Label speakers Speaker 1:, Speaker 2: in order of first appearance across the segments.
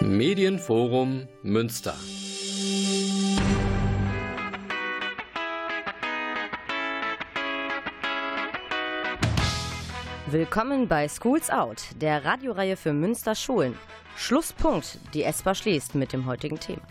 Speaker 1: Medienforum Münster.
Speaker 2: Willkommen bei Schools Out, der Radioreihe für Münster Schulen. Schlusspunkt, die ESPA schließt mit dem heutigen Thema.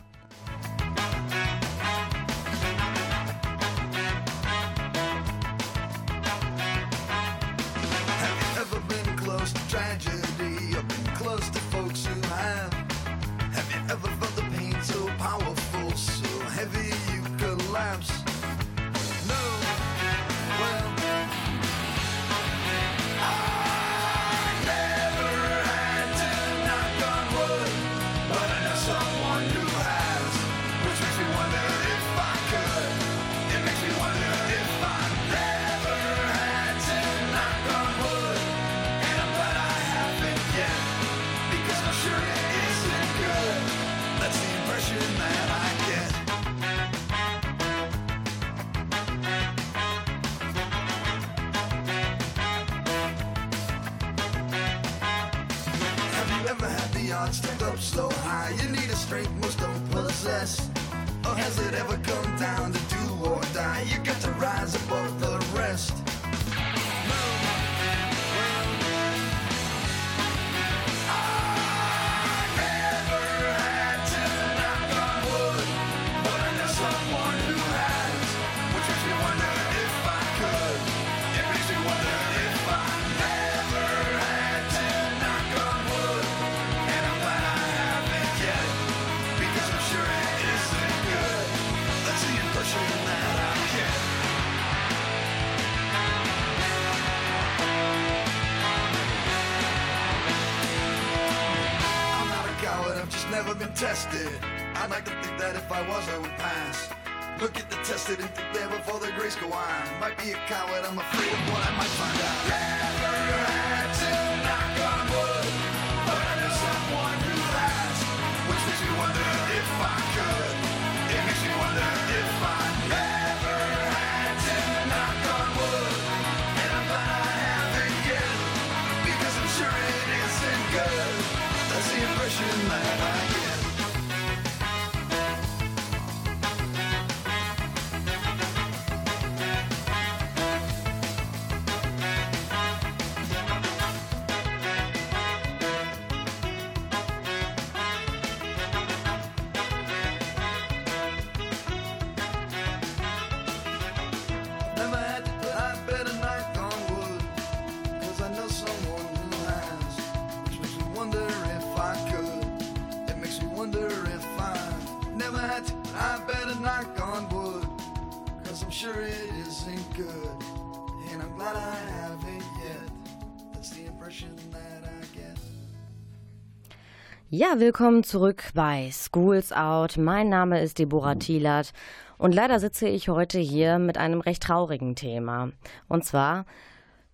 Speaker 3: Tested. I'd like to think that if I was, I would pass. Look at the tested and think there before the grace go on. Might be a coward, I'm afraid of what I might find out.
Speaker 2: Ja, willkommen zurück bei Schools Out. Mein Name ist Deborah Thielert und leider sitze ich heute hier mit einem recht traurigen Thema. Und zwar,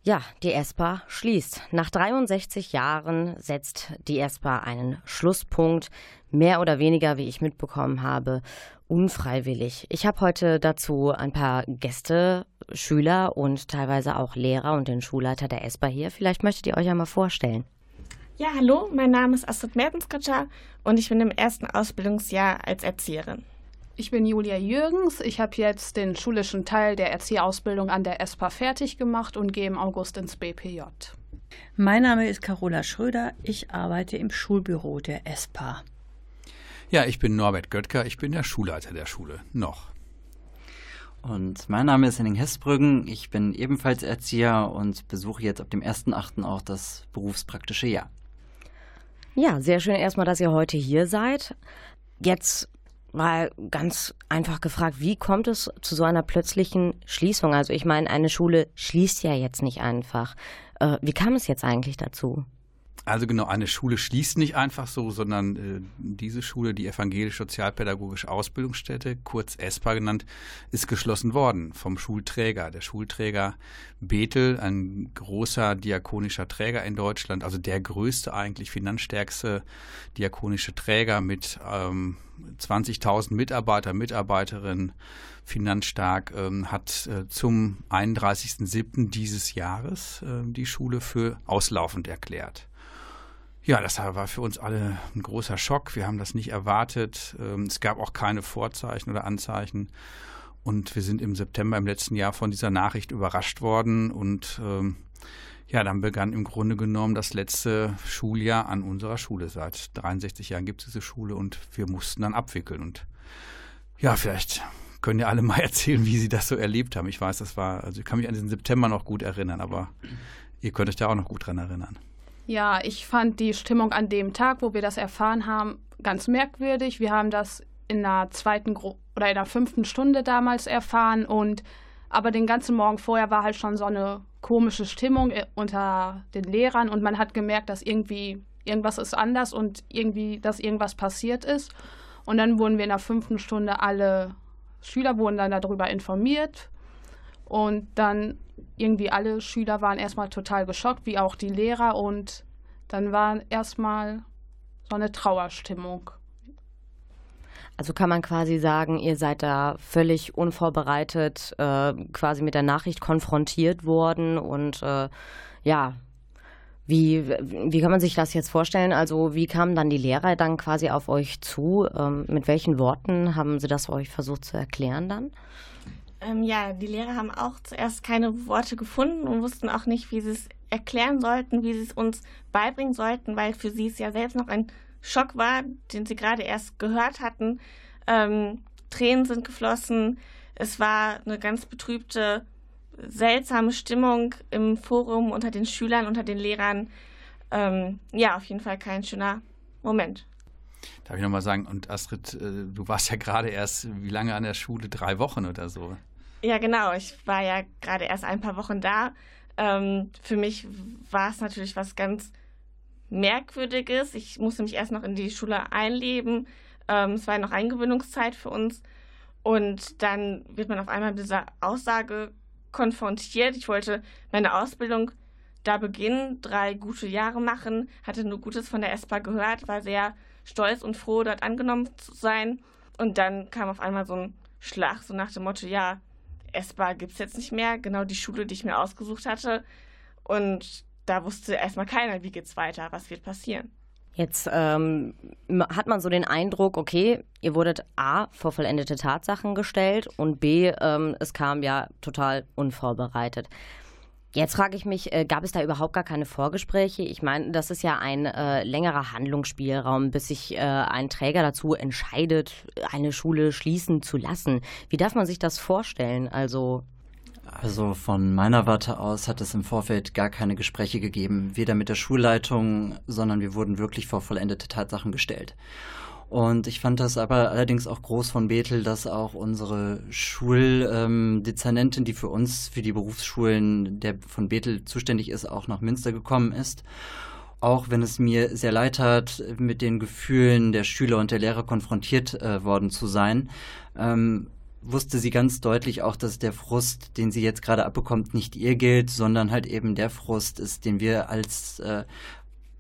Speaker 2: ja, die ESPA schließt. Nach 63 Jahren setzt die ESPA einen Schlusspunkt, mehr oder weniger, wie ich mitbekommen habe, unfreiwillig. Ich habe heute dazu ein paar Gäste, Schüler und teilweise auch Lehrer und den Schulleiter der ESPA hier. Vielleicht möchtet ihr euch einmal vorstellen.
Speaker 4: Ja, hallo, mein Name ist Astrid Mertenskritschar und ich bin im ersten Ausbildungsjahr als Erzieherin.
Speaker 5: Ich bin Julia Jürgens. Ich habe jetzt den schulischen Teil der Erzieherausbildung an der ESPA fertig gemacht und gehe im August ins BPJ.
Speaker 6: Mein Name ist Carola Schröder. Ich arbeite im Schulbüro der ESPA.
Speaker 7: Ja, ich bin Norbert Göttger. Ich bin der Schulleiter der Schule. Noch.
Speaker 8: Und mein Name ist Henning Hessbrüggen. Ich bin ebenfalls Erzieher und besuche jetzt ab dem 1.8. auch das berufspraktische Jahr.
Speaker 2: Ja, sehr schön erstmal, dass ihr heute hier seid. Jetzt mal ganz einfach gefragt, wie kommt es zu so einer plötzlichen Schließung? Also ich meine, eine Schule schließt ja jetzt nicht einfach. Äh, wie kam es jetzt eigentlich dazu?
Speaker 7: Also genau, eine Schule schließt nicht einfach so, sondern äh, diese Schule, die Evangelisch-Sozialpädagogische Ausbildungsstätte, kurz ESPA genannt, ist geschlossen worden vom Schulträger. Der Schulträger Bethel, ein großer diakonischer Träger in Deutschland, also der größte eigentlich finanzstärkste diakonische Träger mit ähm, 20.000 Mitarbeiter, Mitarbeiterinnen, finanzstark, ähm, hat äh, zum 31.07. dieses Jahres äh, die Schule für auslaufend erklärt. Ja, das war für uns alle ein großer Schock. Wir haben das nicht erwartet. Ähm, es gab auch keine Vorzeichen oder Anzeichen. Und wir sind im September im letzten Jahr von dieser Nachricht überrascht worden. Und ähm, ja, dann begann im Grunde genommen das letzte Schuljahr an unserer Schule. Seit 63 Jahren gibt es diese Schule und wir mussten dann abwickeln. Und ja, vielleicht können ja alle mal erzählen, wie sie das so erlebt haben. Ich weiß, das war, also ich kann mich an diesen September noch gut erinnern, aber ihr könnt euch da auch noch gut dran erinnern.
Speaker 5: Ja, ich fand die Stimmung an dem Tag, wo wir das erfahren haben, ganz merkwürdig. Wir haben das in der zweiten Gru oder in der fünften Stunde damals erfahren und aber den ganzen Morgen vorher war halt schon so eine komische Stimmung äh, unter den Lehrern und man hat gemerkt, dass irgendwie irgendwas ist anders und irgendwie, dass irgendwas passiert ist. Und dann wurden wir in der fünften Stunde alle Schüler wurden dann darüber informiert und dann irgendwie alle Schüler waren erstmal total geschockt, wie auch die Lehrer und dann war erstmal so eine Trauerstimmung.
Speaker 2: Also kann man quasi sagen, ihr seid da völlig unvorbereitet äh, quasi mit der Nachricht konfrontiert worden und äh, ja, wie, wie kann man sich das jetzt vorstellen? Also wie kamen dann die Lehrer dann quasi auf euch zu? Ähm, mit welchen Worten haben sie das euch versucht zu erklären dann?
Speaker 4: Ähm, ja, die Lehrer haben auch zuerst keine Worte gefunden und wussten auch nicht, wie sie es erklären sollten, wie sie es uns beibringen sollten, weil für sie es ja selbst noch ein Schock war, den sie gerade erst gehört hatten. Ähm, Tränen sind geflossen. Es war eine ganz betrübte seltsame Stimmung im Forum unter den Schülern, unter den Lehrern. Ähm, ja, auf jeden Fall kein schöner Moment.
Speaker 7: Darf ich nochmal sagen, und Astrid, äh, du warst ja gerade erst, wie lange an der Schule? Drei Wochen oder so?
Speaker 4: Ja, genau. Ich war ja gerade erst ein paar Wochen da. Ähm, für mich war es natürlich was ganz Merkwürdiges. Ich musste mich erst noch in die Schule einleben. Ähm, es war ja noch Eingewöhnungszeit für uns. Und dann wird man auf einmal mit dieser Aussage konfrontiert. Ich wollte meine Ausbildung da beginnen, drei gute Jahre machen, hatte nur Gutes von der ESPA gehört, war sehr stolz und froh, dort angenommen zu sein. Und dann kam auf einmal so ein Schlag, so nach dem Motto, ja, ESPA gibt es jetzt nicht mehr, genau die Schule, die ich mir ausgesucht hatte. Und da wusste erstmal keiner, wie geht's weiter, was wird passieren.
Speaker 2: Jetzt ähm, hat man so den Eindruck, okay, ihr wurdet A vor vollendete Tatsachen gestellt und B, ähm, es kam ja total unvorbereitet. Jetzt frage ich mich, äh, gab es da überhaupt gar keine Vorgespräche? Ich meine, das ist ja ein äh, längerer Handlungsspielraum, bis sich äh, ein Träger dazu entscheidet, eine Schule schließen zu lassen. Wie darf man sich das vorstellen? Also
Speaker 8: also von meiner Warte aus hat es im Vorfeld gar keine Gespräche gegeben, weder mit der Schulleitung, sondern wir wurden wirklich vor vollendete Tatsachen gestellt. Und ich fand das aber allerdings auch groß von Bethel, dass auch unsere Schuldezernentin, ähm, die für uns, für die Berufsschulen der von Bethel zuständig ist, auch nach Münster gekommen ist. Auch wenn es mir sehr leid hat, mit den Gefühlen der Schüler und der Lehrer konfrontiert äh, worden zu sein, ähm, wusste sie ganz deutlich auch, dass der Frust, den sie jetzt gerade abbekommt, nicht ihr gilt, sondern halt eben der Frust ist, den wir als äh,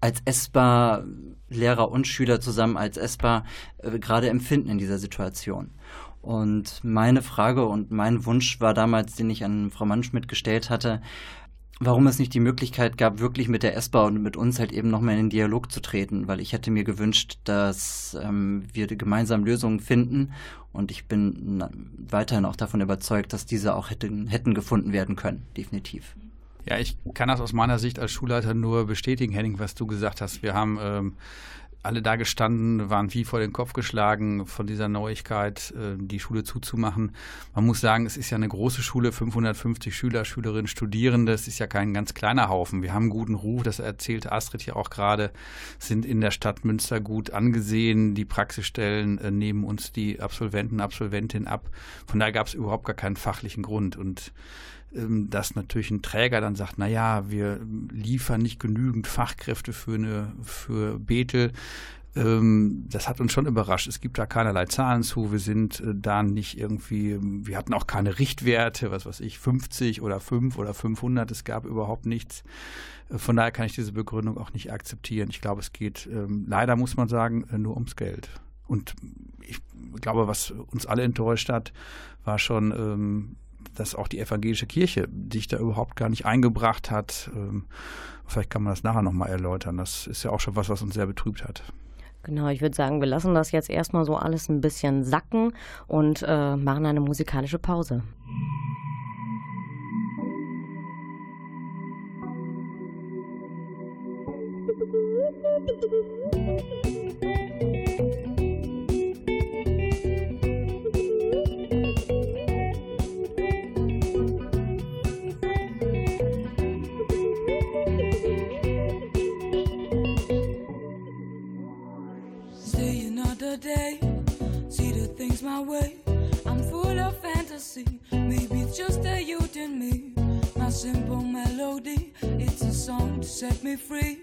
Speaker 8: als ESPA Lehrer und Schüler zusammen als ESPA äh, gerade empfinden in dieser Situation. Und meine Frage und mein Wunsch war damals, den ich an Frau Mannschmidt gestellt hatte, warum es nicht die Möglichkeit gab, wirklich mit der ESPA und mit uns halt eben nochmal in den Dialog zu treten, weil ich hätte mir gewünscht, dass ähm, wir gemeinsam Lösungen finden und ich bin weiterhin auch davon überzeugt, dass diese auch hätten, hätten gefunden werden können, definitiv.
Speaker 7: Ja, ich kann das aus meiner Sicht als Schulleiter nur bestätigen, Henning, was du gesagt hast. Wir haben ähm, alle da gestanden, waren wie vor den Kopf geschlagen von dieser Neuigkeit, äh, die Schule zuzumachen. Man muss sagen, es ist ja eine große Schule, 550 Schüler, Schülerinnen, Studierende. Es ist ja kein ganz kleiner Haufen. Wir haben einen guten Ruf, das erzählte Astrid hier auch gerade, sind in der Stadt Münster gut angesehen. Die Praxisstellen äh, nehmen uns die Absolventen, Absolventinnen ab. Von daher gab es überhaupt gar keinen fachlichen Grund. Und dass natürlich ein Träger dann sagt, na ja, wir liefern nicht genügend Fachkräfte für eine für Bethel. Ähm, das hat uns schon überrascht. Es gibt da keinerlei Zahlen zu. Wir sind äh, da nicht irgendwie, wir hatten auch keine Richtwerte, was weiß ich, 50 oder 5 oder 500. Es gab überhaupt nichts. Äh, von daher kann ich diese Begründung auch nicht akzeptieren. Ich glaube, es geht ähm, leider, muss man sagen, äh, nur ums Geld. Und ich glaube, was uns alle enttäuscht hat, war schon dass auch die evangelische Kirche sich da überhaupt gar nicht eingebracht hat. Ähm, vielleicht kann man das nachher nochmal erläutern. Das ist ja auch schon was, was uns sehr betrübt hat.
Speaker 2: Genau, ich würde sagen, wir lassen das jetzt erstmal so alles ein bisschen sacken und äh, machen eine musikalische Pause.
Speaker 9: my way. I'm full of fantasy. Maybe it's just a youth in me. My simple melody, it's a song to set me free.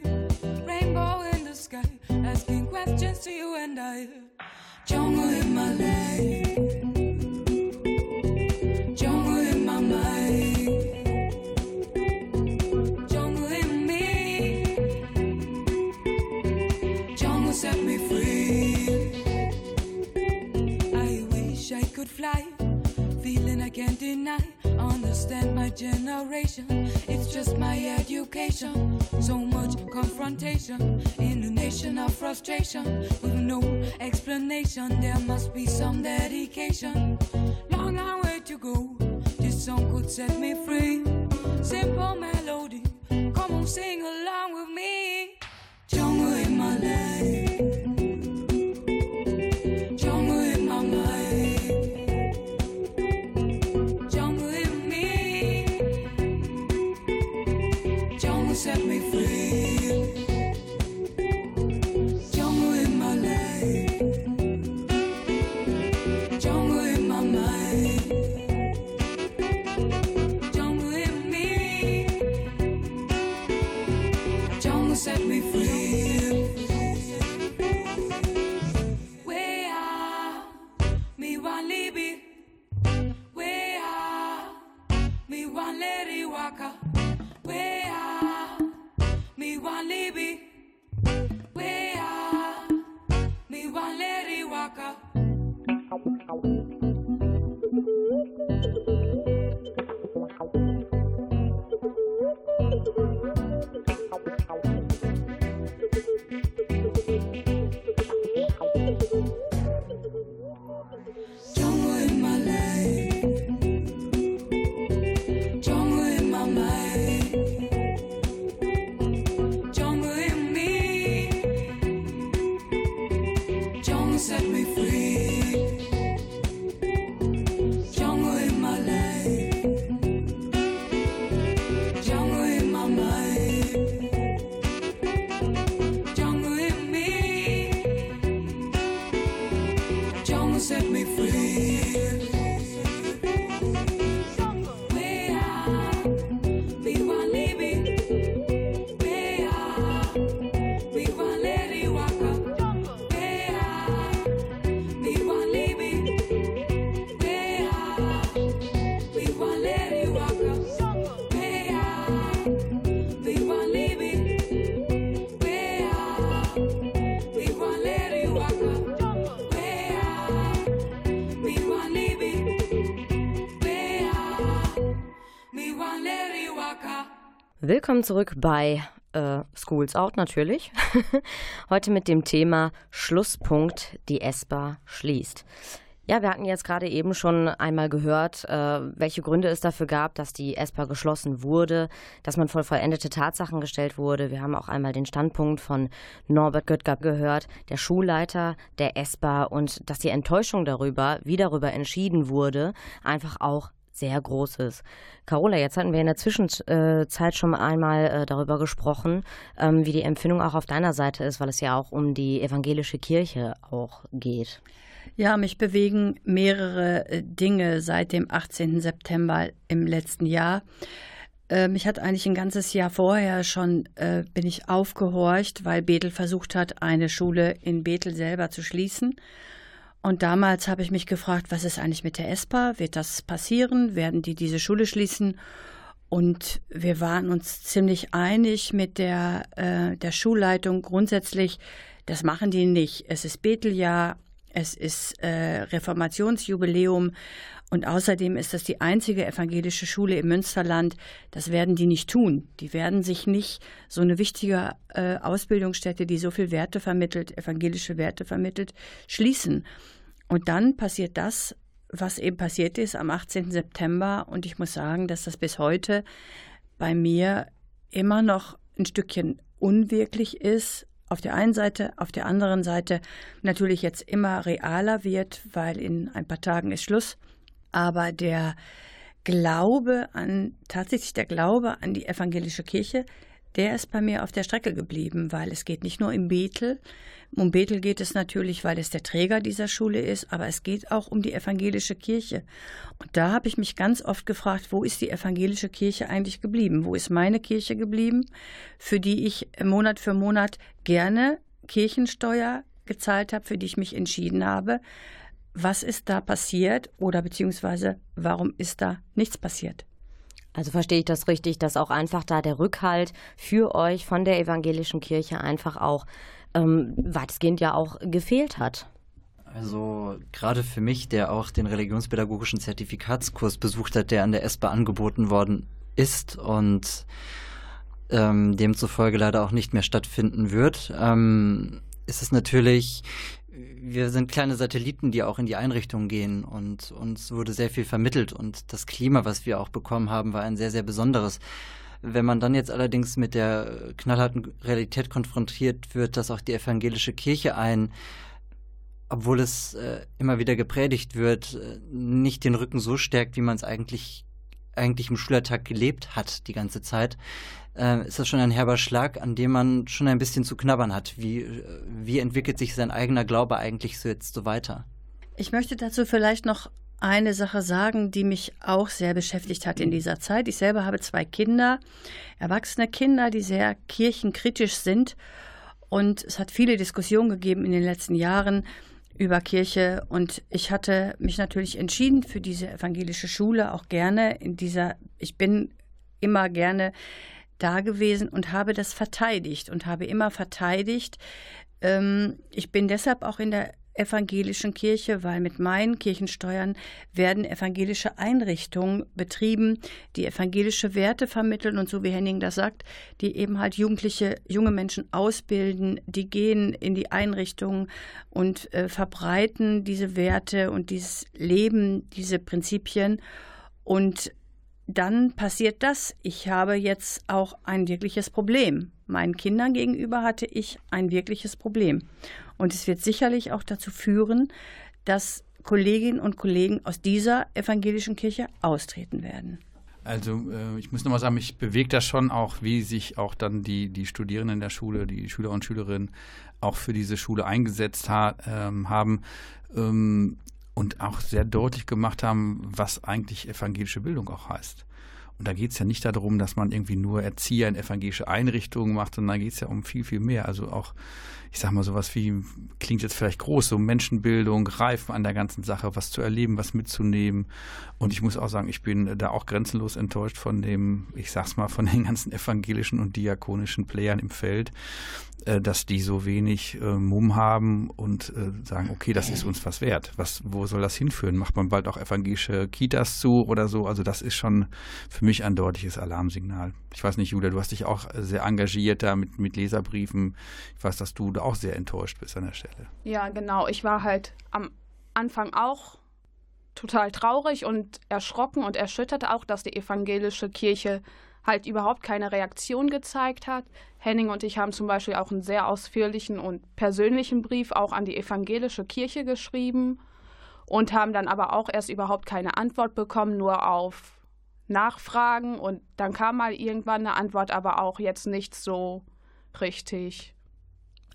Speaker 9: Rainbow in the sky, asking questions to you and I. Jungle in my life. Frustration with no explanation. There must be some dedication. Long, long way to go. This song could set me free. Simple melody. Come on, sing along
Speaker 2: Willkommen zurück bei äh, Schools Out natürlich. Heute mit dem Thema Schlusspunkt, die ESPA schließt. Ja, wir hatten jetzt gerade eben schon einmal gehört, äh, welche Gründe es dafür gab, dass die ESPA geschlossen wurde, dass man vor vollendete Tatsachen gestellt wurde. Wir haben auch einmal den Standpunkt von Norbert Göttger gehört, der Schulleiter der ESPA und dass die Enttäuschung darüber, wie darüber entschieden wurde, einfach auch sehr groß ist. Carola, jetzt hatten wir in der Zwischenzeit schon einmal äh, darüber gesprochen, ähm, wie die Empfindung auch auf deiner Seite ist, weil es ja auch um die evangelische Kirche auch geht.
Speaker 6: Ja, mich bewegen mehrere äh, Dinge seit dem 18. September im letzten Jahr. Äh, mich hat eigentlich ein ganzes Jahr vorher schon, äh, bin ich aufgehorcht, weil Bethel versucht hat, eine Schule in Bethel selber zu schließen. Und damals habe ich mich gefragt, was ist eigentlich mit der ESPA? Wird das passieren? Werden die diese Schule schließen? Und wir waren uns ziemlich einig mit der, äh, der Schulleitung grundsätzlich, das machen die nicht. Es ist Betheljahr, es ist äh, Reformationsjubiläum und außerdem ist das die einzige evangelische Schule im Münsterland. Das werden die nicht tun. Die werden sich nicht so eine wichtige äh, Ausbildungsstätte, die so viel Werte vermittelt, evangelische Werte vermittelt, schließen. Und dann passiert das, was eben passiert ist am 18. September. Und ich muss sagen, dass das bis heute bei mir immer noch ein Stückchen unwirklich ist. Auf der einen Seite, auf der anderen Seite natürlich jetzt immer realer wird, weil in ein paar Tagen ist Schluss. Aber der Glaube an, tatsächlich der Glaube an die evangelische Kirche, der ist bei mir auf der Strecke geblieben, weil es geht nicht nur im Bethel. Um Bethel geht es natürlich, weil es der Träger dieser Schule ist, aber es geht auch um die evangelische Kirche. Und da habe ich mich ganz oft gefragt, wo ist die evangelische Kirche eigentlich geblieben? Wo ist meine Kirche geblieben, für die ich Monat für Monat gerne Kirchensteuer gezahlt habe, für die ich mich entschieden habe? Was ist da passiert oder beziehungsweise warum ist da nichts passiert?
Speaker 2: Also verstehe ich das richtig, dass auch einfach da der Rückhalt für euch von der evangelischen Kirche einfach auch ähm, weitestgehend ja auch gefehlt hat.
Speaker 8: Also gerade für mich, der auch den religionspädagogischen Zertifikatskurs besucht hat, der an der ESPA angeboten worden ist und ähm, demzufolge leider auch nicht mehr stattfinden wird, ähm, ist es natürlich wir sind kleine Satelliten, die auch in die Einrichtung gehen und uns wurde sehr viel vermittelt und das Klima, was wir auch bekommen haben, war ein sehr, sehr besonderes. Wenn man dann jetzt allerdings mit der knallharten Realität konfrontiert wird, dass auch die evangelische Kirche ein, obwohl es äh, immer wieder gepredigt wird, äh, nicht den Rücken so stärkt, wie man es eigentlich eigentlich im Schulalltag gelebt hat die ganze Zeit, äh, ist das schon ein herber Schlag, an dem man schon ein bisschen zu knabbern hat. Wie, wie entwickelt sich sein eigener Glaube eigentlich so jetzt so weiter?
Speaker 6: Ich möchte dazu vielleicht noch eine Sache sagen, die mich auch sehr beschäftigt hat in dieser Zeit. Ich selber habe zwei Kinder, erwachsene Kinder, die sehr kirchenkritisch sind. Und es hat viele Diskussionen gegeben in den letzten Jahren über Kirche. Und ich hatte mich natürlich entschieden für diese evangelische Schule, auch gerne in dieser, ich bin immer gerne da gewesen und habe das verteidigt und habe immer verteidigt. Ähm, ich bin deshalb auch in der evangelischen Kirche, weil mit meinen Kirchensteuern werden evangelische Einrichtungen betrieben, die evangelische Werte vermitteln und so wie Henning das sagt, die eben halt Jugendliche, junge Menschen ausbilden, die gehen in die Einrichtungen und äh, verbreiten diese Werte und dieses Leben, diese Prinzipien und dann passiert das. Ich habe jetzt auch ein wirkliches Problem. Meinen Kindern gegenüber hatte ich ein wirkliches Problem. Und es wird sicherlich auch dazu führen, dass Kolleginnen und Kollegen aus dieser evangelischen Kirche austreten werden.
Speaker 7: Also äh, ich muss nochmal sagen, mich bewegt das schon auch, wie sich auch dann die, die Studierenden der Schule, die Schüler und Schülerinnen auch für diese Schule eingesetzt ha ähm, haben. Ähm, und auch sehr deutlich gemacht haben, was eigentlich evangelische Bildung auch heißt. Und da geht es ja nicht darum, dass man irgendwie nur Erzieher in evangelische Einrichtungen macht, sondern da geht es ja um viel, viel mehr. Also auch ich sag mal, sowas wie, klingt jetzt vielleicht groß, so Menschenbildung, Reifen an der ganzen Sache, was zu erleben, was mitzunehmen. Und ich muss auch sagen, ich bin da auch grenzenlos enttäuscht von dem, ich sag's mal, von den ganzen evangelischen und diakonischen Playern im Feld, äh, dass die so wenig äh, Mumm haben und äh, sagen, okay, das ist uns was wert. Was, wo soll das hinführen? Macht man bald auch evangelische Kitas zu oder so? Also das ist schon für mich ein deutliches Alarmsignal. Ich weiß nicht, Julia, du hast dich auch sehr engagiert da mit, mit Leserbriefen. Ich weiß, dass du auch sehr enttäuscht bist an der Stelle.
Speaker 5: Ja, genau. Ich war halt am Anfang auch total traurig und erschrocken und erschüttert auch, dass die evangelische Kirche halt überhaupt keine Reaktion gezeigt hat. Henning und ich haben zum Beispiel auch einen sehr ausführlichen und persönlichen Brief auch an die evangelische Kirche geschrieben und haben dann aber auch erst überhaupt keine Antwort bekommen, nur auf Nachfragen und dann kam mal irgendwann eine Antwort, aber auch jetzt nicht so richtig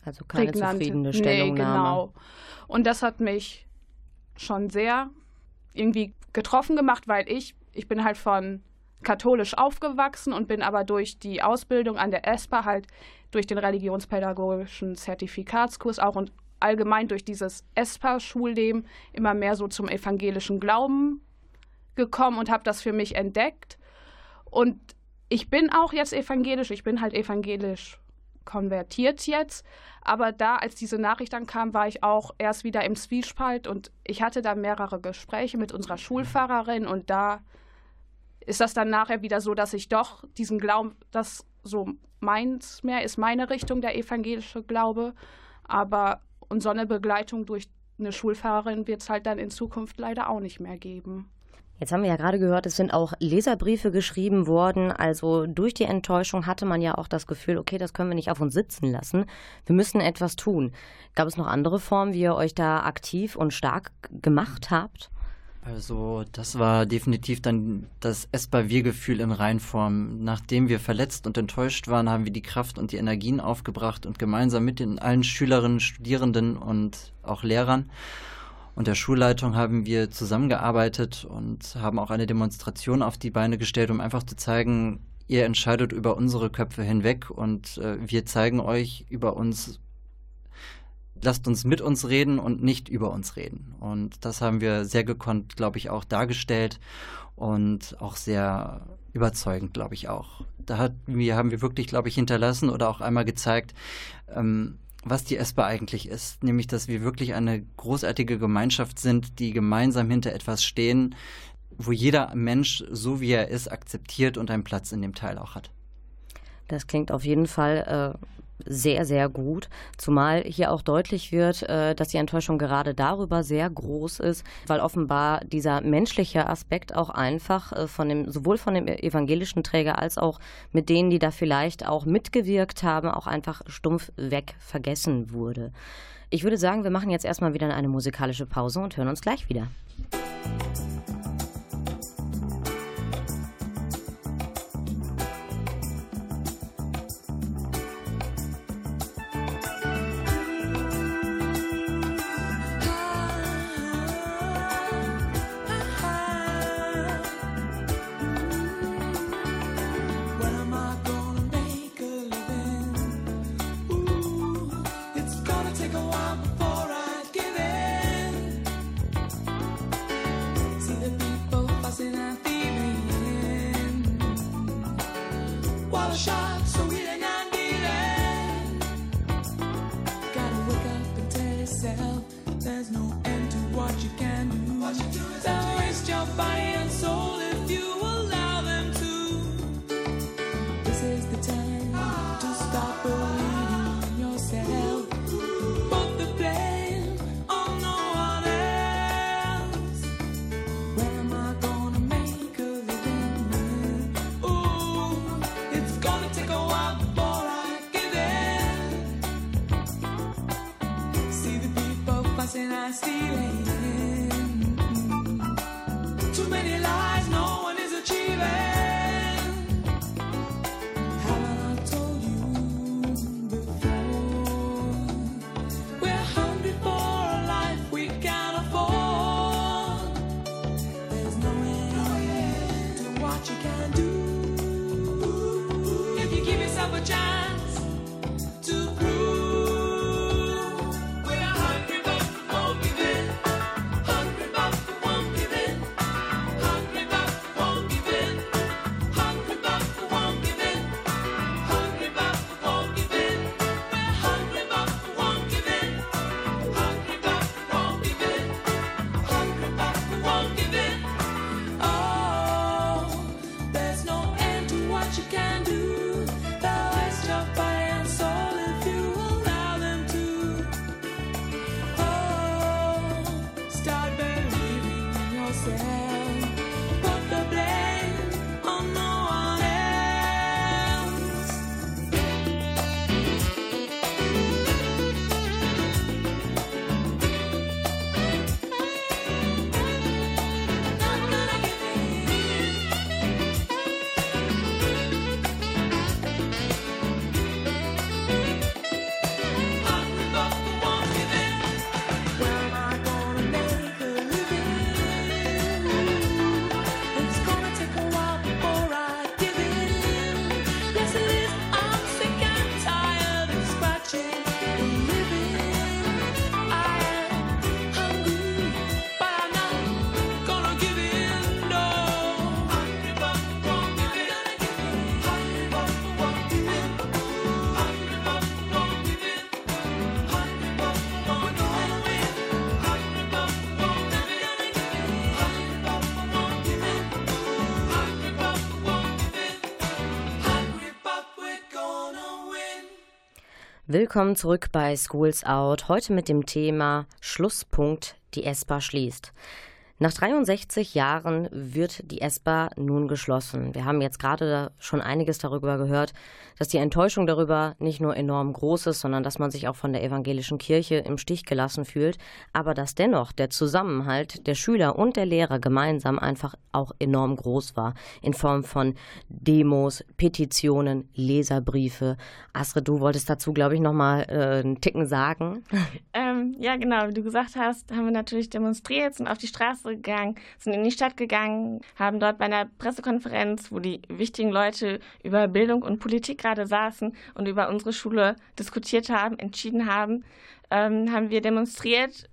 Speaker 2: also keine prägnante. zufriedene Stellungnahme. Nee, genau.
Speaker 5: Und das hat mich schon sehr irgendwie getroffen gemacht, weil ich, ich bin halt von katholisch aufgewachsen und bin aber durch die Ausbildung an der ESPA halt durch den religionspädagogischen Zertifikatskurs auch und allgemein durch dieses ESPA-Schulleben immer mehr so zum evangelischen Glauben gekommen und habe das für mich entdeckt. Und ich bin auch jetzt evangelisch, ich bin halt evangelisch konvertiert jetzt. Aber da, als diese Nachricht dann kam, war ich auch erst wieder im Zwiespalt und ich hatte da mehrere Gespräche mit unserer Schulpfarrerin und da ist das dann nachher wieder so, dass ich doch diesen Glauben, das so meins mehr ist meine Richtung, der evangelische Glaube. Aber und so eine Begleitung durch eine Schulfahrerin wird es halt dann in Zukunft leider auch nicht mehr geben.
Speaker 1: Jetzt haben wir ja gerade gehört, es sind auch Leserbriefe geschrieben worden. Also durch die Enttäuschung hatte man ja auch das Gefühl, okay, das können wir nicht auf uns sitzen lassen. Wir müssen etwas tun. Gab es noch andere Formen, wie ihr euch da aktiv und stark gemacht habt?
Speaker 8: Also das war definitiv dann das Essbar-Wir-Gefühl in Reinform. Nachdem wir verletzt und enttäuscht waren, haben wir die Kraft und die Energien aufgebracht und gemeinsam mit den allen Schülerinnen, Studierenden und auch Lehrern und der Schulleitung haben wir zusammengearbeitet und haben auch eine Demonstration auf die Beine gestellt, um einfach zu zeigen, ihr entscheidet über unsere Köpfe hinweg und äh, wir zeigen euch über uns, lasst uns mit uns reden und nicht über uns reden. Und das haben wir sehr gekonnt, glaube ich, auch dargestellt und auch sehr überzeugend, glaube ich auch. Da hat, wir, haben wir wirklich, glaube ich, hinterlassen oder auch einmal gezeigt, ähm, was die ESPA eigentlich ist, nämlich dass wir wirklich eine großartige Gemeinschaft sind, die gemeinsam hinter etwas stehen, wo jeder Mensch, so wie er ist, akzeptiert und einen Platz in dem Teil auch hat.
Speaker 1: Das klingt auf jeden Fall äh, sehr, sehr gut. Zumal hier auch deutlich wird, äh, dass die Enttäuschung gerade darüber sehr groß ist, weil offenbar dieser menschliche Aspekt auch einfach äh, von dem, sowohl von dem evangelischen Träger als auch mit denen, die da vielleicht auch mitgewirkt haben, auch einfach stumpf weg vergessen wurde. Ich würde sagen, wir machen jetzt erstmal wieder eine musikalische Pause und hören uns gleich wieder.
Speaker 2: Willkommen zurück bei Schools Out. Heute mit dem Thema Schlusspunkt, die ESPA schließt. Nach 63 Jahren wird die ESPA nun geschlossen. Wir haben jetzt gerade schon einiges darüber gehört, dass die Enttäuschung darüber nicht nur enorm groß ist, sondern dass man sich auch von der evangelischen Kirche im Stich gelassen fühlt, aber dass dennoch der Zusammenhalt der Schüler und der Lehrer gemeinsam einfach auch enorm groß war, in Form von Demos, Petitionen, Leserbriefe. Astrid, du wolltest dazu, glaube ich, nochmal äh, einen Ticken sagen.
Speaker 4: Ähm, ja, genau, wie du gesagt hast, haben wir natürlich demonstriert, sind auf die Straße gegangen, sind in die Stadt gegangen, haben dort bei einer Pressekonferenz, wo die wichtigen Leute über Bildung und Politik gerade saßen und über unsere Schule diskutiert haben, entschieden haben, ähm, haben wir demonstriert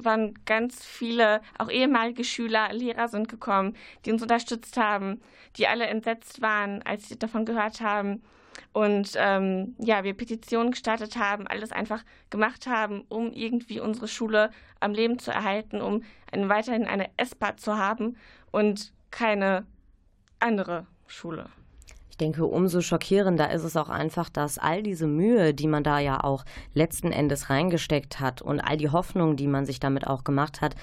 Speaker 4: waren ganz viele, auch ehemalige Schüler, Lehrer sind gekommen, die uns unterstützt haben, die alle entsetzt waren, als sie davon gehört haben, und ähm, ja, wir Petitionen gestartet haben, alles einfach gemacht haben, um irgendwie unsere Schule am Leben zu erhalten, um eine, weiterhin eine ESPA zu haben und keine andere Schule.
Speaker 2: Ich denke, umso schockierender ist es auch einfach, dass all diese Mühe, die man da ja auch letzten Endes reingesteckt hat und all die Hoffnung, die man sich damit auch gemacht hat,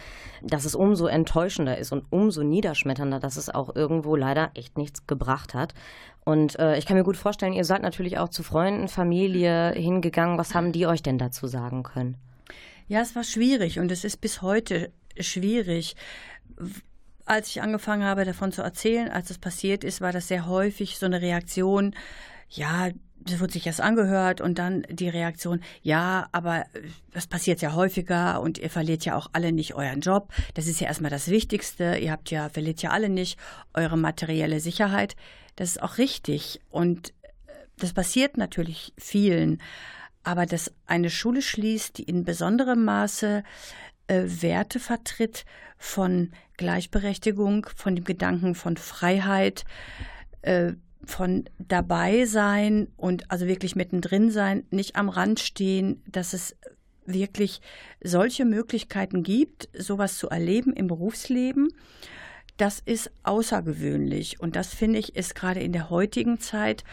Speaker 2: dass es umso enttäuschender ist und umso niederschmetternder, dass es auch irgendwo leider echt nichts gebracht hat. Und äh, ich kann mir gut vorstellen, ihr seid natürlich auch zu Freunden, Familie hingegangen. Was haben die euch denn dazu sagen können?
Speaker 6: Ja, es war schwierig und es ist bis heute schwierig. Als ich angefangen habe, davon zu erzählen, als es passiert ist, war das sehr häufig so eine Reaktion, ja, das wird sich erst angehört und dann die Reaktion, ja, aber das passiert ja häufiger und ihr verliert ja auch alle nicht euren Job. Das ist ja erstmal das Wichtigste. Ihr habt ja, verliert ja alle nicht eure materielle Sicherheit. Das ist auch richtig und äh, das passiert natürlich vielen. Aber dass eine Schule schließt, die in besonderem Maße äh, Werte vertritt von Gleichberechtigung, von dem Gedanken von Freiheit, äh, von dabei sein und also wirklich mittendrin sein, nicht am Rand stehen, dass es wirklich solche Möglichkeiten gibt, sowas zu erleben im Berufsleben das ist außergewöhnlich. Und das finde ich ist gerade in der heutigen Zeit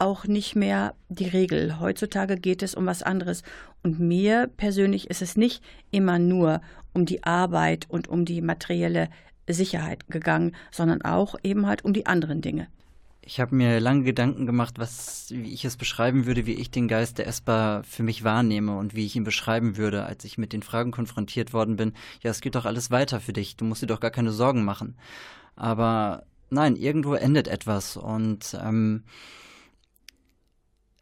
Speaker 6: auch nicht mehr die Regel. Heutzutage geht es um was anderes. Und mir persönlich ist es nicht immer nur um die Arbeit und um die materielle Sicherheit gegangen, sondern auch eben halt um die anderen Dinge.
Speaker 8: Ich habe mir lange Gedanken gemacht, was, wie ich es beschreiben würde, wie ich den Geist der ESPA für mich wahrnehme und wie ich ihn beschreiben würde, als ich mit den Fragen konfrontiert worden bin. Ja, es geht doch alles weiter für dich. Du musst dir doch gar keine Sorgen machen. Aber nein, irgendwo endet etwas und ähm,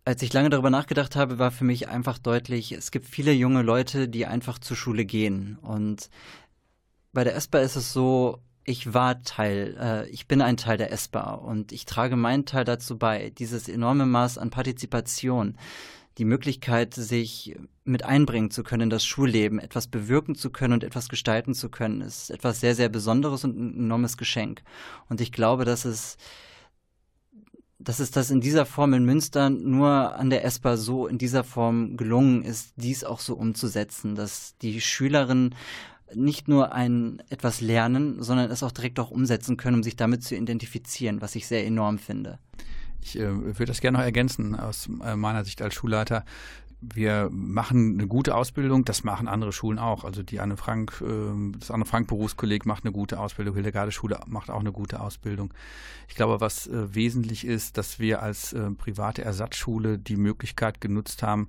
Speaker 8: als ich lange darüber nachgedacht habe, war für mich einfach deutlich, es gibt viele junge Leute, die einfach zur Schule gehen. Und bei der ESPA ist es so, ich war Teil, äh, ich bin ein Teil der ESPA und ich trage meinen Teil dazu bei, dieses enorme Maß an Partizipation, die Möglichkeit, sich mit einbringen zu können in das Schulleben, etwas bewirken zu können und etwas gestalten zu können, ist etwas sehr, sehr Besonderes und ein enormes Geschenk. Und ich glaube, dass es dass es das in dieser Form in Münster nur an der ESPA so in dieser Form gelungen ist, dies auch so umzusetzen, dass die Schülerinnen nicht nur ein etwas lernen, sondern es auch direkt auch umsetzen können, um sich damit zu identifizieren, was ich sehr enorm finde.
Speaker 7: Ich äh, würde das gerne noch ergänzen aus äh, meiner Sicht als Schulleiter. Wir machen eine gute Ausbildung, das machen andere Schulen auch. Also die Anne Frank, äh, das Anne Frank Berufskolleg macht eine gute Ausbildung, Hildegarde Schule macht auch eine gute Ausbildung. Ich glaube, was äh, wesentlich ist, dass wir als äh, private Ersatzschule die Möglichkeit genutzt haben,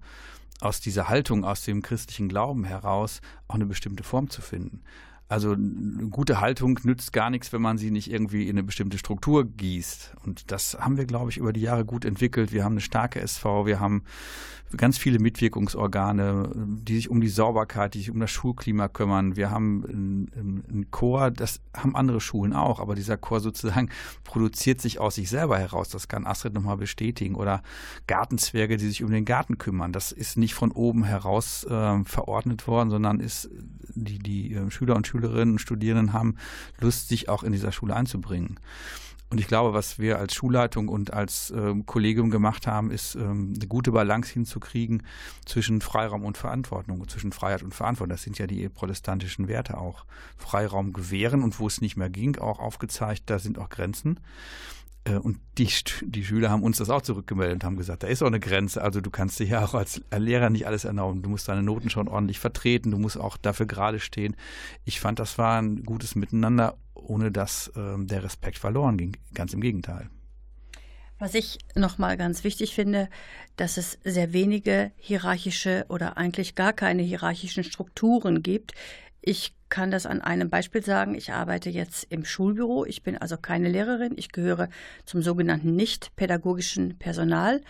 Speaker 7: aus dieser Haltung, aus dem christlichen Glauben heraus auch eine bestimmte Form zu finden. Also eine gute Haltung nützt gar nichts, wenn man sie nicht irgendwie in eine bestimmte Struktur gießt. Und das haben wir, glaube ich, über die Jahre gut entwickelt. Wir haben eine starke SV, wir haben ganz viele Mitwirkungsorgane, die sich um die Sauberkeit, die sich um das Schulklima kümmern. Wir haben einen, einen Chor, das haben andere Schulen auch, aber dieser Chor sozusagen produziert sich aus sich selber heraus. Das kann Astrid nochmal bestätigen. Oder Gartenzwerge, die sich um den Garten kümmern. Das ist nicht von oben heraus äh, verordnet worden, sondern ist die, die äh, Schüler und Schülerinnen und Studierenden haben Lust, sich auch in dieser Schule einzubringen. Und ich glaube, was wir als Schulleitung und als ähm, Kollegium gemacht haben, ist ähm, eine gute Balance hinzukriegen zwischen Freiraum und Verantwortung, zwischen Freiheit und Verantwortung. Das sind ja die protestantischen Werte auch. Freiraum gewähren und wo es nicht mehr ging, auch aufgezeigt, da sind auch Grenzen. Äh, und die, die Schüler haben uns das auch zurückgemeldet und haben gesagt, da ist auch eine Grenze. Also du kannst dich ja auch als Lehrer nicht alles erlauben. Du musst deine Noten schon ordentlich vertreten. Du musst auch dafür gerade stehen. Ich fand, das war ein gutes Miteinander, ohne dass ähm, der Respekt verloren ging. Ganz im Gegenteil.
Speaker 6: Was ich nochmal ganz wichtig finde, dass es sehr wenige hierarchische oder eigentlich gar keine hierarchischen Strukturen gibt. Ich kann das an einem Beispiel sagen. Ich arbeite jetzt im Schulbüro. Ich bin also keine Lehrerin. Ich gehöre zum sogenannten nicht-pädagogischen Personal.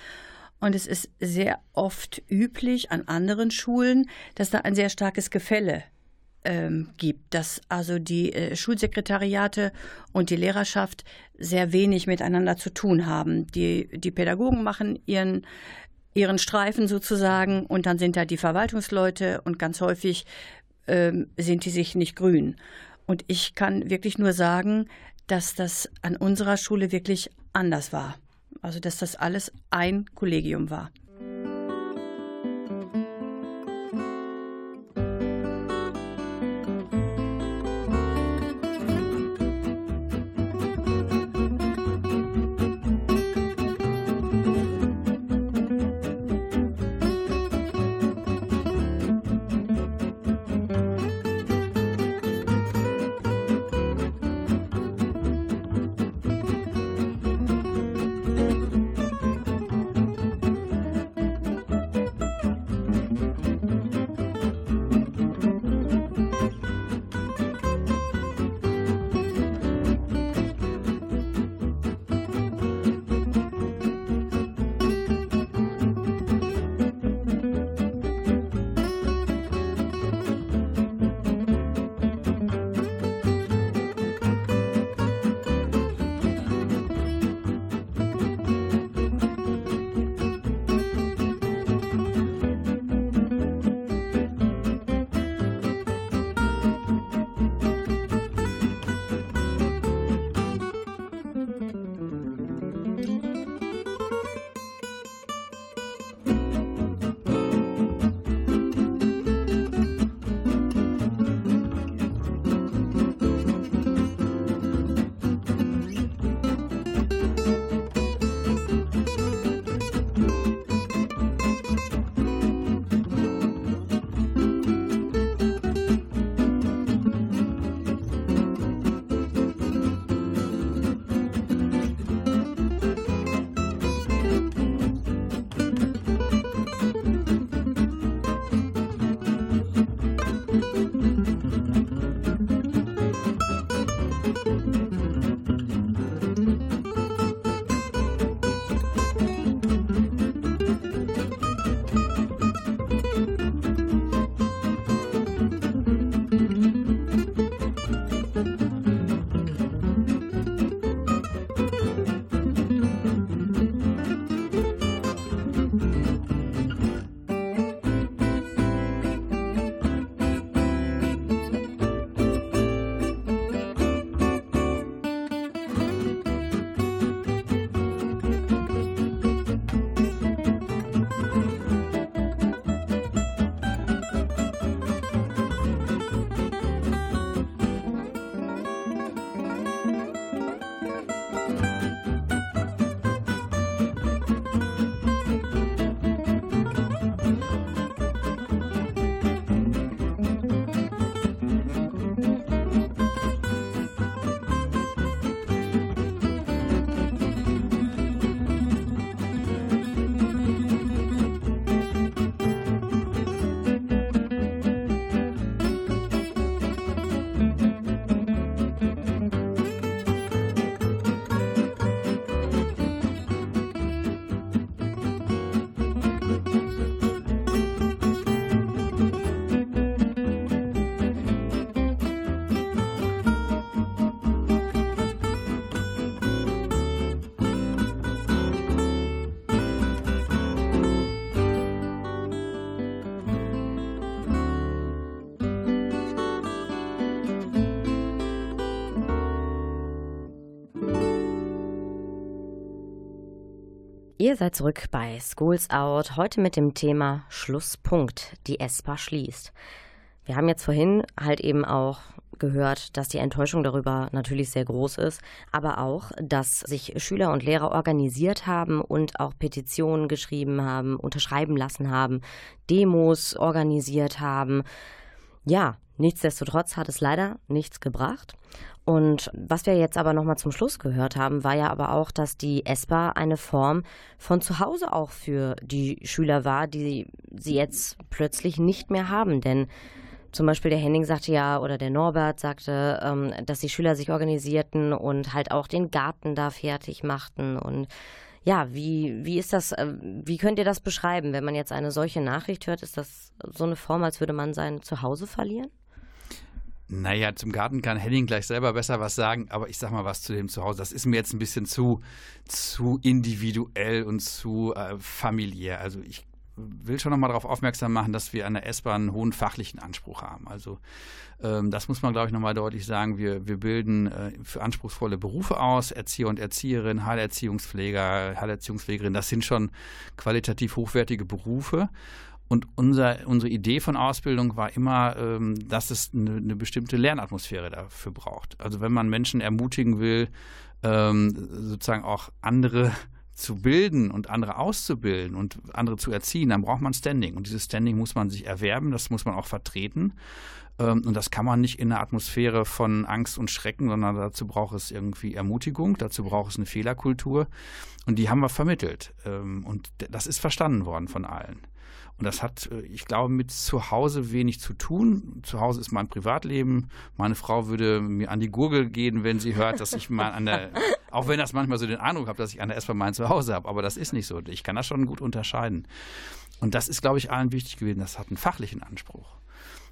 Speaker 6: Und es ist sehr oft üblich an anderen Schulen, dass da ein sehr starkes Gefälle ähm, gibt, dass also die äh, Schulsekretariate und die Lehrerschaft sehr wenig miteinander zu tun haben. Die, die Pädagogen machen ihren ihren Streifen sozusagen und dann sind da die Verwaltungsleute und ganz häufig ähm, sind die sich nicht grün. Und ich kann wirklich nur sagen, dass das an unserer Schule wirklich anders war. Also dass das alles ein Kollegium war.
Speaker 2: Ihr seid zurück bei Schools Out, heute mit dem Thema Schlusspunkt. Die ESPA schließt. Wir haben jetzt vorhin halt eben auch gehört, dass die Enttäuschung darüber natürlich sehr groß ist, aber auch, dass sich Schüler und Lehrer organisiert haben und auch Petitionen geschrieben haben, unterschreiben lassen haben, Demos organisiert haben. Ja, nichtsdestotrotz hat es leider nichts gebracht. Und was wir jetzt aber nochmal zum Schluss gehört haben, war ja aber auch, dass die ESPA eine Form von Zuhause auch für die Schüler war, die sie jetzt plötzlich nicht mehr haben. Denn zum Beispiel der Henning sagte ja, oder der Norbert sagte, ähm, dass die Schüler sich organisierten und halt auch den Garten da fertig machten. Und ja, wie, wie ist das, äh, wie könnt ihr das beschreiben, wenn man jetzt eine solche Nachricht hört? Ist das so eine Form, als würde man sein Zuhause verlieren?
Speaker 7: Naja, zum Garten kann Henning gleich selber besser was sagen, aber ich sag mal was zu dem Zuhause. Das ist mir jetzt ein bisschen zu, zu individuell und zu äh, familiär. Also ich will schon nochmal darauf aufmerksam machen, dass wir an der S-Bahn einen hohen fachlichen Anspruch haben. Also ähm, das muss man, glaube ich, nochmal deutlich sagen. Wir, wir bilden äh, für anspruchsvolle Berufe aus, Erzieher und Erzieherinnen, Heilerziehungspfleger, Heilerziehungspflegerin. Das sind schon qualitativ hochwertige Berufe. Und unser, unsere Idee von Ausbildung war immer, ähm, dass es eine, eine, bestimmte Lernatmosphäre dafür braucht. Also wenn man Menschen ermutigen will, ähm, sozusagen auch andere zu bilden und andere auszubilden und andere zu erziehen, dann braucht man Standing. Und dieses Standing muss man sich erwerben, das muss man auch vertreten. Ähm, und das kann man nicht in einer Atmosphäre von Angst und Schrecken, sondern dazu braucht es irgendwie Ermutigung, dazu braucht es eine Fehlerkultur. Und die haben wir vermittelt. Ähm, und das ist verstanden worden von allen. Und das hat, äh, ich glaube, mit zu Hause wenig zu tun. Zu Hause ist mein Privatleben. Meine Frau würde mir an die Gurgel gehen, wenn sie hört, dass ich mal an der, auch wenn das manchmal so den Eindruck habe, dass ich an der S-Bahn mein Zuhause habe. Aber das ist nicht so. Ich kann das schon gut unterscheiden. Und das ist, glaube ich, allen wichtig gewesen. Das hat einen fachlichen Anspruch.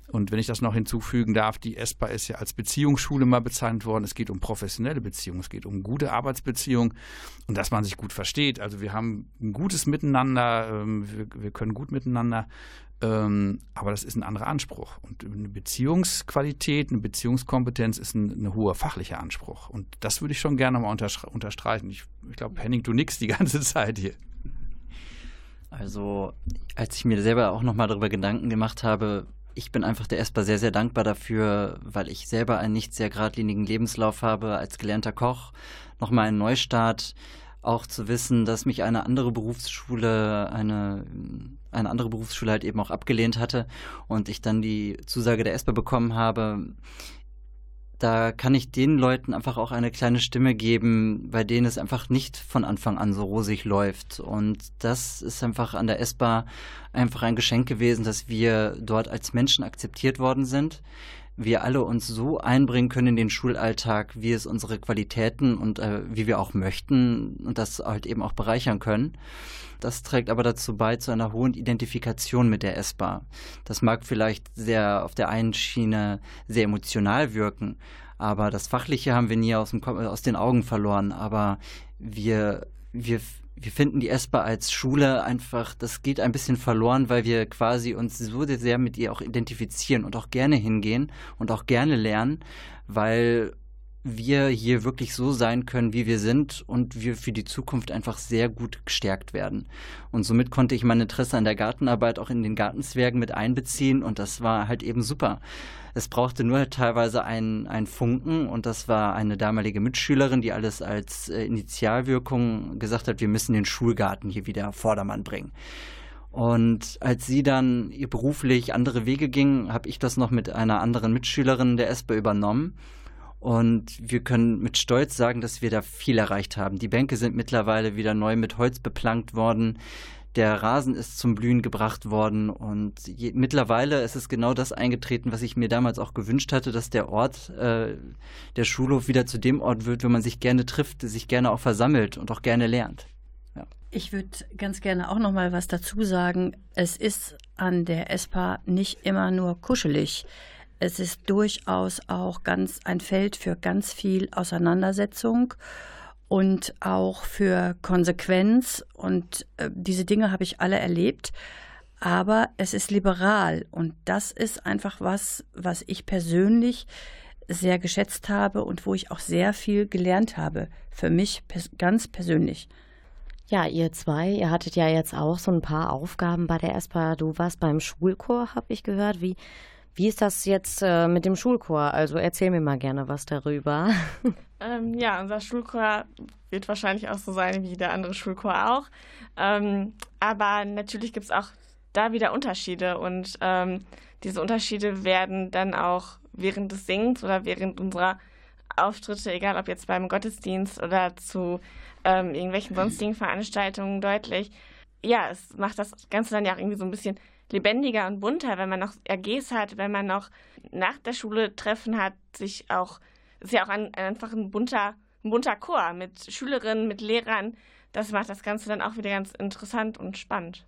Speaker 7: Und wenn ich das noch hinzufügen darf, die ESPA ist ja als Beziehungsschule mal bezeichnet worden. Es geht um professionelle Beziehungen, es geht um gute Arbeitsbeziehungen und dass man sich gut versteht. Also wir haben ein gutes Miteinander, ähm, wir, können gut miteinander, ähm, aber das ist ein anderer Anspruch. Und eine Beziehungsqualität, eine Beziehungskompetenz ist ein, ein hoher fachlicher Anspruch. Und das würde ich schon gerne mal unterstreichen. Ich, ich glaube, Henning, du nix die ganze Zeit hier.
Speaker 8: Also, als ich mir selber auch nochmal darüber Gedanken gemacht habe, ich bin einfach der ESPA sehr, sehr dankbar dafür, weil ich selber einen nicht sehr geradlinigen Lebenslauf habe als gelernter Koch. Nochmal einen Neustart. Auch zu wissen, dass mich eine andere Berufsschule, eine, eine andere Berufsschule halt eben auch abgelehnt hatte und ich dann die Zusage der ESPA bekommen habe da kann ich den Leuten einfach auch eine kleine Stimme geben, bei denen es einfach nicht von Anfang an so rosig läuft. Und das ist einfach an der ESPA einfach ein Geschenk gewesen, dass wir dort als Menschen akzeptiert worden sind. Wir alle uns so einbringen können in den Schulalltag, wie es unsere Qualitäten und äh, wie wir auch möchten und das halt eben auch bereichern können. Das trägt aber dazu bei, zu einer hohen Identifikation mit der S-Bar. Das mag vielleicht sehr auf der einen Schiene sehr emotional wirken, aber das Fachliche haben wir nie aus, dem, aus den Augen verloren. Aber wir, wir, wir finden die ESPA als Schule einfach, das geht ein bisschen verloren, weil wir quasi uns so sehr mit ihr auch identifizieren und auch gerne hingehen und auch gerne lernen, weil wir hier wirklich so sein können, wie wir sind und wir für die Zukunft einfach sehr gut gestärkt werden. Und somit konnte ich mein Interesse an der Gartenarbeit auch in den Gartenzwergen mit einbeziehen und das war halt eben super. Es brauchte nur teilweise einen, einen Funken und das war eine damalige Mitschülerin, die alles als äh, Initialwirkung gesagt hat, wir müssen den Schulgarten hier wieder Vordermann bringen. Und als sie dann beruflich andere Wege ging, habe ich das noch mit einer anderen Mitschülerin der ESPA übernommen und wir können mit Stolz sagen, dass wir da viel erreicht haben. Die Bänke sind mittlerweile wieder neu mit Holz beplankt worden. Der Rasen ist zum Blühen gebracht worden und je, mittlerweile ist es genau das eingetreten, was ich mir damals auch gewünscht hatte, dass der Ort, äh, der Schulhof wieder zu dem Ort wird, wo man sich gerne trifft, sich gerne auch versammelt und auch gerne lernt.
Speaker 6: Ja. Ich würde ganz gerne auch noch mal was dazu sagen. Es ist an der ESPA nicht immer nur kuschelig. Es ist durchaus auch ganz ein Feld für ganz viel Auseinandersetzung und auch für Konsequenz. Und äh, diese Dinge habe ich alle erlebt. Aber es ist liberal und das ist einfach was, was ich persönlich sehr geschätzt habe und wo ich auch sehr viel gelernt habe. Für mich pers ganz persönlich.
Speaker 2: Ja, ihr zwei, ihr hattet ja jetzt auch so ein paar Aufgaben bei der ESPA. Du warst beim Schulchor, habe ich gehört. Wie, Wie ist das jetzt äh, mit dem Schulchor? Also erzähl mir mal gerne was darüber.
Speaker 4: Ähm, ja, unser Schulchor wird wahrscheinlich auch so sein wie der andere Schulchor auch. Ähm, aber natürlich gibt es auch da wieder Unterschiede und ähm, diese Unterschiede werden dann auch während des Singens oder während unserer Auftritte, egal ob jetzt beim Gottesdienst oder zu ähm, irgendwelchen sonstigen Veranstaltungen deutlich. Ja, es macht das Ganze dann ja auch irgendwie so ein bisschen lebendiger und bunter, wenn man noch AGs hat, wenn man noch nach der Schule Treffen hat, sich auch, ist ja auch ein, einfach ein bunter, ein bunter Chor mit Schülerinnen, mit Lehrern. Das macht das Ganze dann auch wieder ganz interessant und spannend.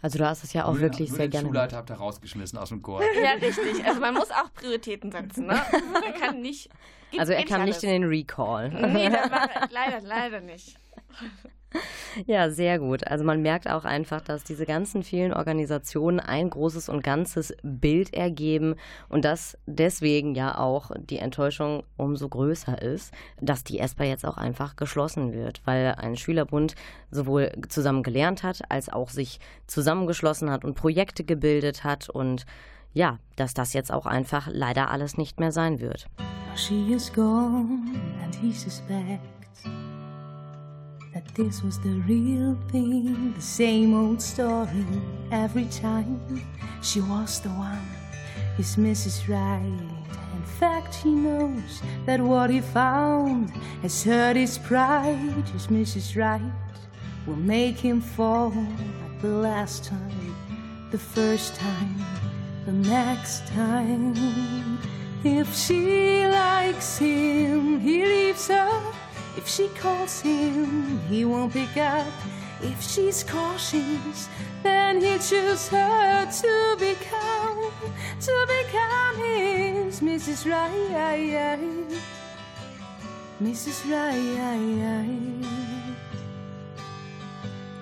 Speaker 2: Also du hast es ja auch nur, wirklich
Speaker 7: nur
Speaker 2: sehr
Speaker 7: den
Speaker 2: gerne.
Speaker 7: Schulleiter habt ihr rausgeschmissen aus dem Chor.
Speaker 4: Ja, richtig. Also man muss auch Prioritäten setzen. Ne? Man kann nicht.
Speaker 2: Also er kam nicht in den Recall.
Speaker 4: Nee, das war leider, leider nicht.
Speaker 2: Ja, sehr gut. Also man merkt auch einfach, dass diese ganzen vielen Organisationen ein großes und ganzes Bild ergeben und dass deswegen ja auch die Enttäuschung umso größer ist, dass die ESPA jetzt auch einfach geschlossen wird, weil ein Schülerbund sowohl zusammen gelernt hat, als auch sich zusammengeschlossen hat und Projekte gebildet hat und ja, dass das jetzt auch einfach leider alles nicht mehr sein wird.
Speaker 1: She is gone and he suspects that this was the real thing, the same old story every time. She was the one, his Mrs. Right. In fact, he knows that what he found has hurt his pride. His Mrs. Right will make him fall like the last time, the first time, the next time. If she likes him, he leaves her. If she calls him, he won't pick up. If she's cautious, then he'll choose her to become, to become his Mrs. Right. Mrs. Right.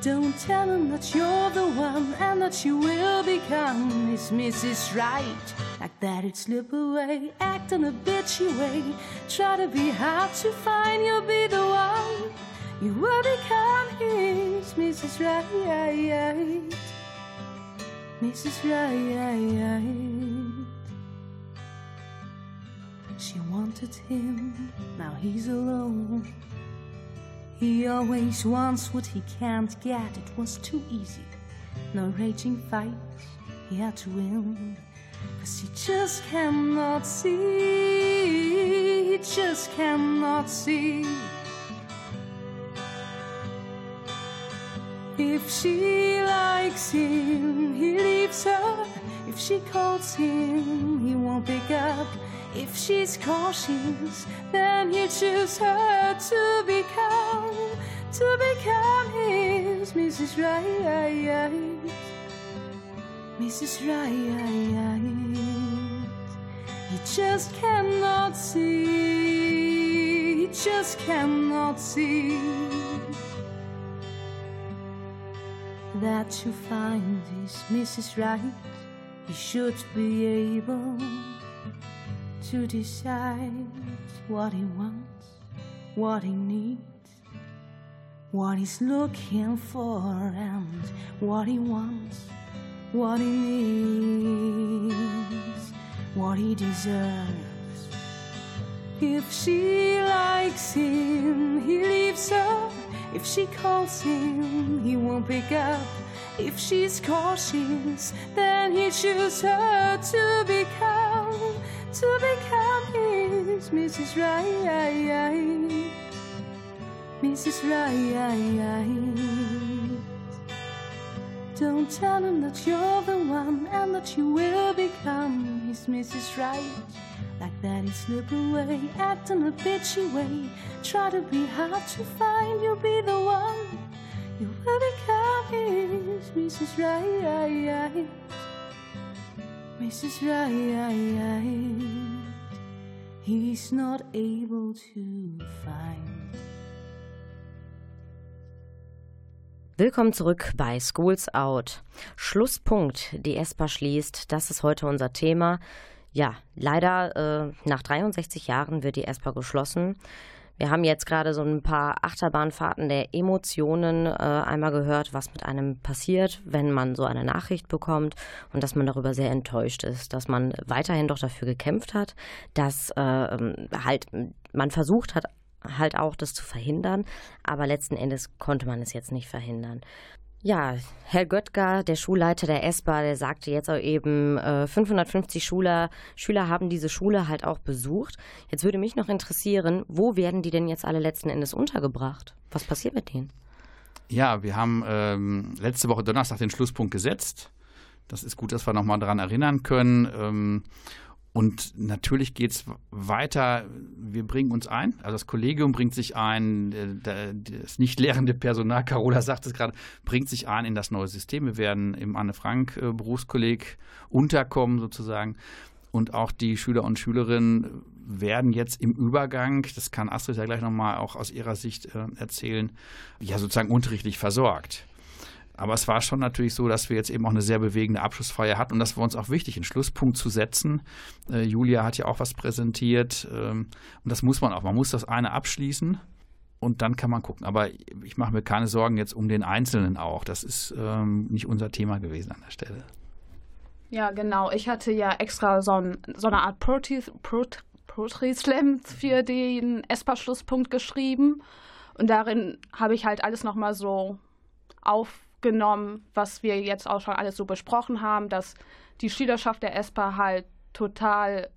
Speaker 1: Don't tell him that you're the one and that you will become his Mrs. Right. Like that, it slip away, act in a bitchy way. Try to be hard to find, you'll be the one. You will become his Mrs. Right. Mrs. Right. She wanted him, now he's alone. He always wants what he can't get. It was too easy. No raging fights, he had to win. Cause he just cannot see. He just cannot see. If she likes him, he leaves her. If she calls him, he won't pick up. If she's cautious, then he choose her to become, to become his Mrs. Right. Mrs. Right. He just cannot see, he just cannot see that to find his Mrs. Right, he should be able to decide what he wants, what he needs, what he's looking for, and what he wants, what he needs, what he deserves. If she likes him, he leaves her. If she calls him, he won't pick up. If she's cautious, then he chooses her to become to become his Mrs. Right. Mrs. Right. Don't tell him that you're the one and that you will become his Mrs. Right. Like that, he slip away, act in a bitchy way. Try to be hard to find, you'll be the one. You will become his Mrs. Right. Mrs. Right, he's not able to find.
Speaker 2: Willkommen zurück bei Schools Out. Schlusspunkt, die ESPA schließt, das ist heute unser Thema. Ja, leider äh, nach 63 Jahren wird die ESPA geschlossen. Wir haben jetzt gerade so ein paar Achterbahnfahrten der Emotionen äh, einmal gehört, was mit einem passiert, wenn man so eine Nachricht bekommt und dass man darüber sehr enttäuscht ist, dass man weiterhin doch dafür gekämpft hat, dass äh, halt man versucht hat, halt auch das zu verhindern, aber letzten Endes konnte man es jetzt nicht verhindern. Ja, Herr Göttger, der Schulleiter der ESPA, der sagte jetzt auch eben, äh, 550 Schüler, Schüler haben diese Schule halt auch besucht. Jetzt würde mich noch interessieren, wo werden die denn jetzt alle letzten Endes untergebracht? Was passiert mit denen?
Speaker 7: Ja, wir haben ähm, letzte Woche Donnerstag den Schlusspunkt gesetzt. Das ist gut, dass wir nochmal daran erinnern können. Ähm, und natürlich geht es weiter. Wir bringen uns ein, also das Kollegium bringt sich ein, äh, das nicht lehrende Personal, Carola sagt es gerade, bringt sich ein in das neue System. Wir werden im Anne-Frank-Berufskolleg unterkommen sozusagen. Und auch die Schüler und Schülerinnen werden jetzt im Übergang, das kann Astrid ja gleich nochmal auch aus ihrer Sicht äh, erzählen, ja sozusagen unterrichtlich versorgt. Aber es war schon natürlich so, dass wir jetzt eben auch eine sehr bewegende Abschlussfeier hatten und das war uns auch wichtig, einen Schlusspunkt zu setzen. Äh, Julia hat ja auch was präsentiert ähm, und das muss man auch. Man muss das eine abschließen und dann kann man gucken. Aber ich mache mir keine Sorgen jetzt um den Einzelnen auch. Das ist ähm, nicht unser Thema gewesen an der Stelle.
Speaker 5: Ja, genau. Ich hatte ja extra so, ein, so eine Art Poetry-Slam für den ESPA-Schlusspunkt geschrieben. Und darin habe ich halt alles nochmal so auf genommen, was wir jetzt auch schon alles so besprochen haben, dass die Schülerschaft der ESPA halt total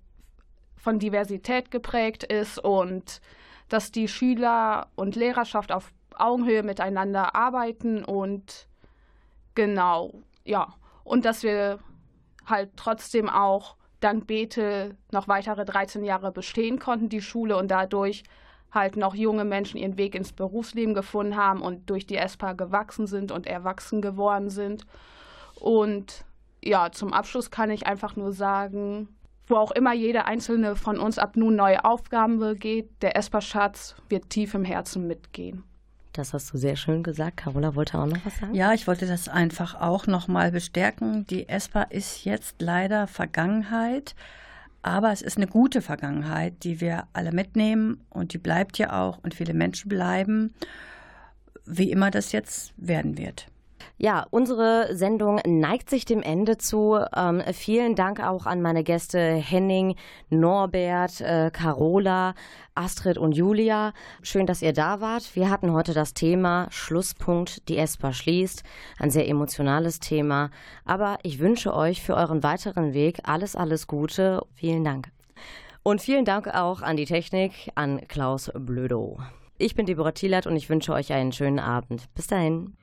Speaker 5: von Diversität geprägt ist und dass die Schüler und Lehrerschaft auf Augenhöhe miteinander arbeiten und genau, ja, und dass wir halt trotzdem auch dank Bethel noch weitere 13 Jahre bestehen konnten, die Schule, und dadurch halt noch junge Menschen ihren Weg ins Berufsleben gefunden haben und durch die ESPA gewachsen sind und erwachsen geworden sind. Und ja, zum Abschluss kann ich einfach nur sagen, wo auch immer jeder einzelne von uns ab nun neue Aufgaben begeht, der ESPA-Schatz wird tief im Herzen mitgehen.
Speaker 2: Das hast du sehr schön gesagt. Carola wollte auch noch was sagen.
Speaker 6: Ja, ich wollte das einfach auch noch mal bestärken. Die ESPA ist jetzt leider Vergangenheit. Aber es ist eine gute Vergangenheit, die wir alle mitnehmen und die bleibt ja auch und viele Menschen bleiben, wie immer das jetzt werden wird.
Speaker 2: Ja, unsere Sendung neigt sich dem Ende zu. Ähm, vielen Dank auch an meine Gäste Henning, Norbert, äh, Carola, Astrid und Julia. Schön, dass ihr da wart. Wir hatten heute das Thema Schlusspunkt, die ESPA schließt. Ein sehr emotionales Thema. Aber ich wünsche euch für euren weiteren Weg alles, alles Gute. Vielen Dank. Und vielen Dank auch an die Technik, an Klaus Blödo. Ich bin Deborah Thielert und ich wünsche euch einen schönen Abend. Bis dahin.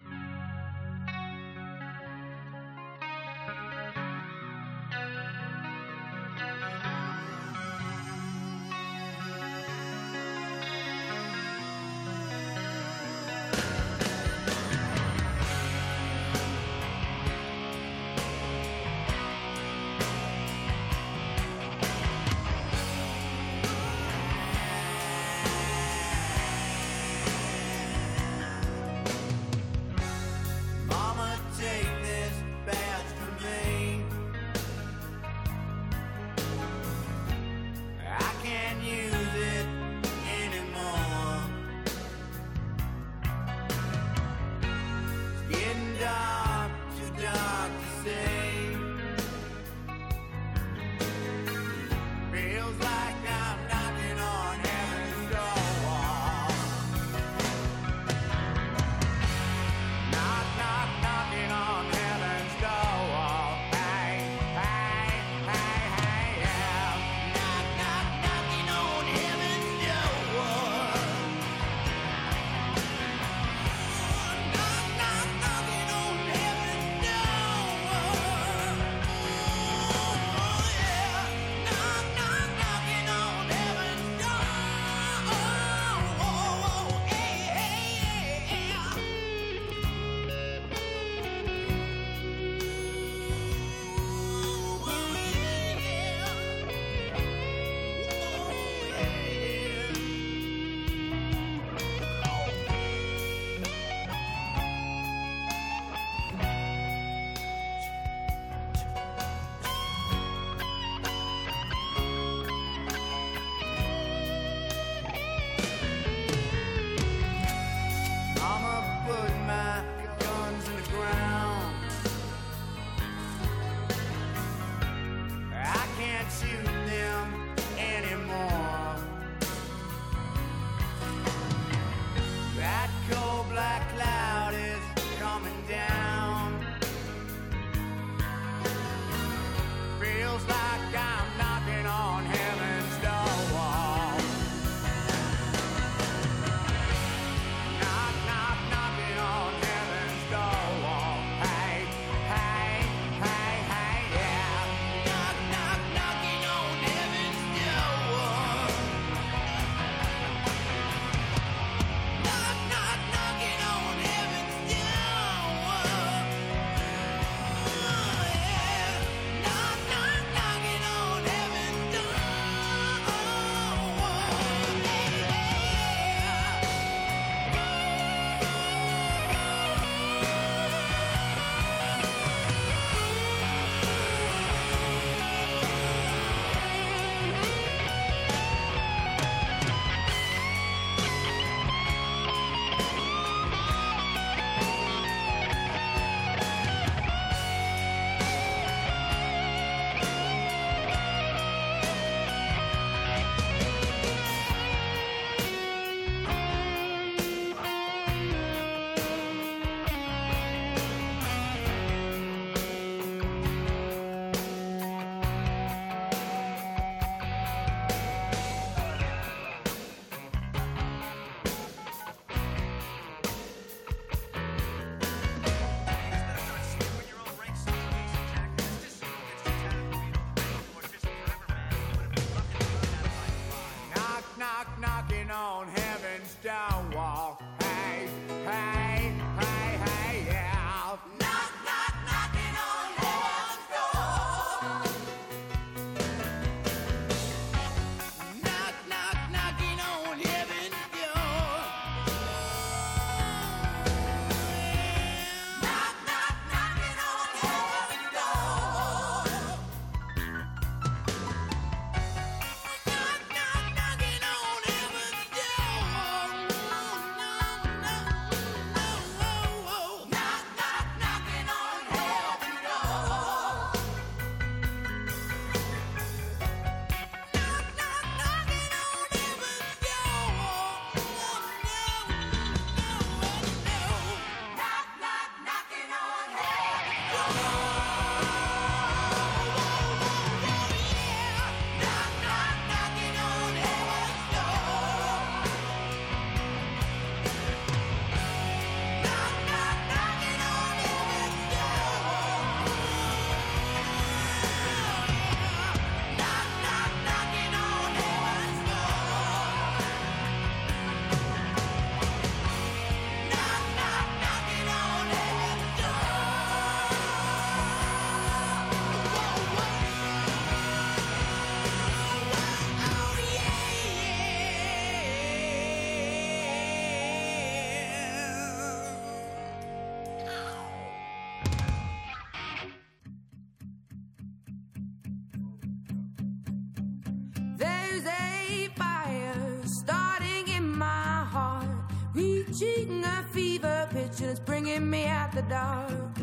Speaker 9: The dark.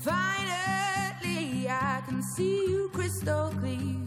Speaker 9: Finally, I can see you crystal clear.